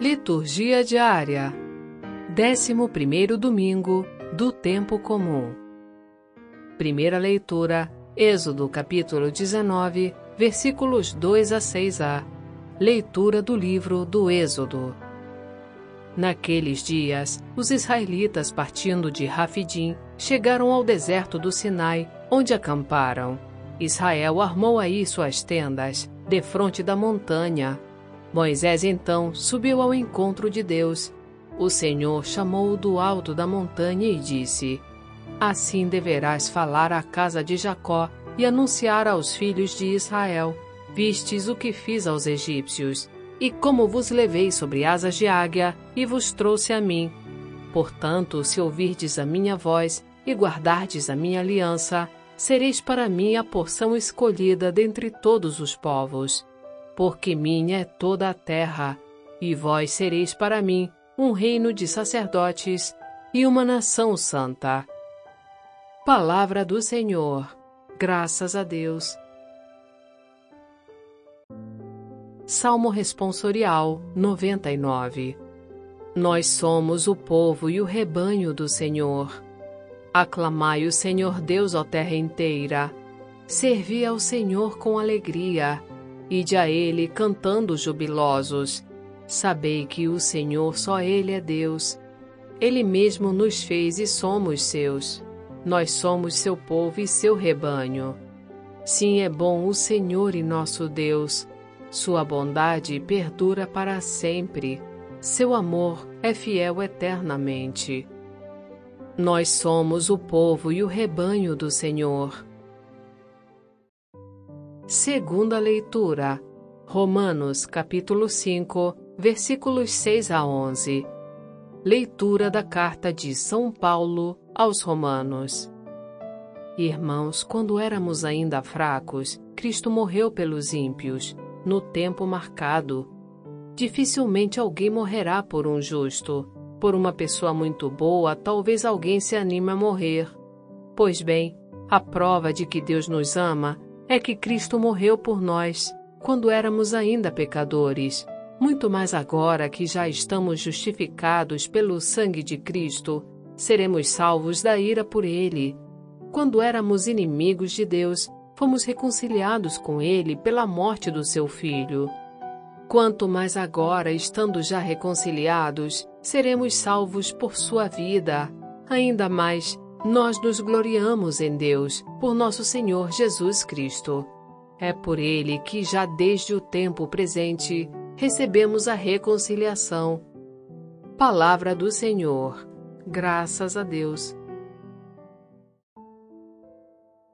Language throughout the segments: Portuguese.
Liturgia diária. 11 domingo do tempo comum. Primeira leitura: Êxodo capítulo 19, versículos 2 a 6a. Leitura do livro do Êxodo. Naqueles dias, os israelitas partindo de Rafidim chegaram ao deserto do Sinai, onde acamparam. Israel armou aí suas tendas, defronte da montanha. Moisés então subiu ao encontro de Deus. O Senhor chamou-o do alto da montanha e disse: Assim deverás falar à casa de Jacó e anunciar aos filhos de Israel: Vistes o que fiz aos egípcios, e como vos levei sobre asas de águia e vos trouxe a mim. Portanto, se ouvirdes a minha voz e guardardes a minha aliança, sereis para mim a porção escolhida dentre todos os povos. Porque minha é toda a terra, e vós sereis para mim um reino de sacerdotes e uma nação santa. Palavra do Senhor. Graças a Deus. Salmo Responsorial 99 Nós somos o povo e o rebanho do Senhor Aclamai o Senhor Deus, ó terra inteira. Servi ao Senhor com alegria, ide a Ele cantando jubilosos. Sabei que o Senhor só Ele é Deus. Ele mesmo nos fez e somos seus. Nós somos seu povo e seu rebanho. Sim, é bom o Senhor e nosso Deus. Sua bondade perdura para sempre. Seu amor é fiel eternamente. Nós somos o povo e o rebanho do Senhor. Segunda leitura. Romanos capítulo 5, versículos 6 a 11. Leitura da carta de São Paulo aos Romanos. Irmãos, quando éramos ainda fracos, Cristo morreu pelos ímpios, no tempo marcado. Dificilmente alguém morrerá por um justo por uma pessoa muito boa, talvez alguém se anime a morrer. Pois bem, a prova de que Deus nos ama é que Cristo morreu por nós, quando éramos ainda pecadores. Muito mais agora que já estamos justificados pelo sangue de Cristo, seremos salvos da ira por Ele. Quando éramos inimigos de Deus, fomos reconciliados com Ele pela morte do seu Filho. Quanto mais agora, estando já reconciliados, seremos salvos por sua vida. Ainda mais, nós nos gloriamos em Deus, por nosso Senhor Jesus Cristo. É por ele que, já desde o tempo presente, recebemos a reconciliação. Palavra do Senhor. Graças a Deus.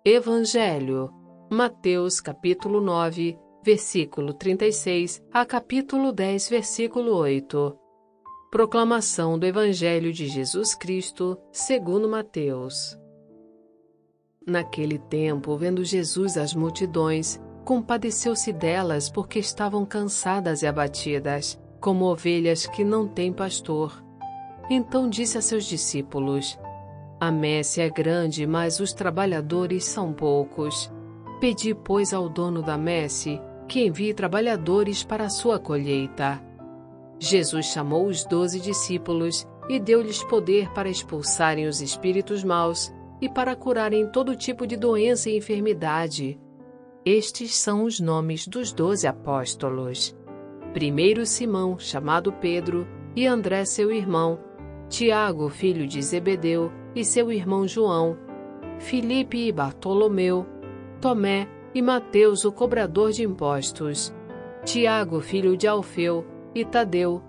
Evangelho. Mateus capítulo 9, versículo 36 a capítulo 10, versículo 8. Proclamação do Evangelho de Jesus Cristo, segundo Mateus. Naquele tempo, vendo Jesus as multidões, compadeceu-se delas porque estavam cansadas e abatidas, como ovelhas que não têm pastor. Então disse a seus discípulos: A messe é grande, mas os trabalhadores são poucos. Pedi, pois, ao dono da messe que envie trabalhadores para a sua colheita. Jesus chamou os doze discípulos e deu-lhes poder para expulsarem os espíritos maus e para curarem todo tipo de doença e enfermidade. Estes são os nomes dos doze apóstolos. Primeiro Simão, chamado Pedro, e André, seu irmão, Tiago, filho de Zebedeu, e seu irmão João, Filipe e Bartolomeu, Tomé, e Mateus, o cobrador de impostos, Tiago, filho de Alfeu, e Tadeu,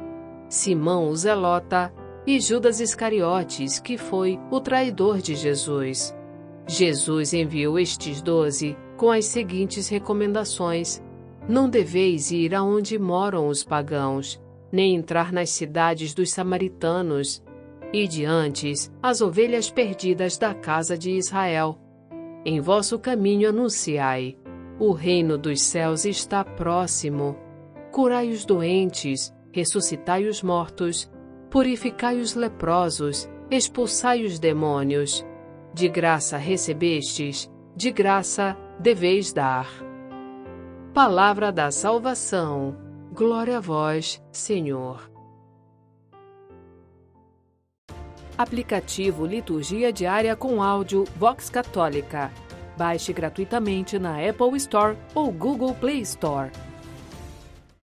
Simão, o Zelota, e Judas Iscariotes, que foi o traidor de Jesus. Jesus enviou estes doze com as seguintes recomendações: Não deveis ir aonde moram os pagãos, nem entrar nas cidades dos samaritanos, e diante as ovelhas perdidas da casa de Israel. Em vosso caminho anunciai: o reino dos céus está próximo curai os doentes, ressuscitai os mortos, purificai os leprosos, expulsai os demônios. De graça recebestes, de graça deveis dar. Palavra da salvação. Glória a vós, Senhor. Aplicativo Liturgia Diária com áudio Vox Católica. Baixe gratuitamente na Apple Store ou Google Play Store.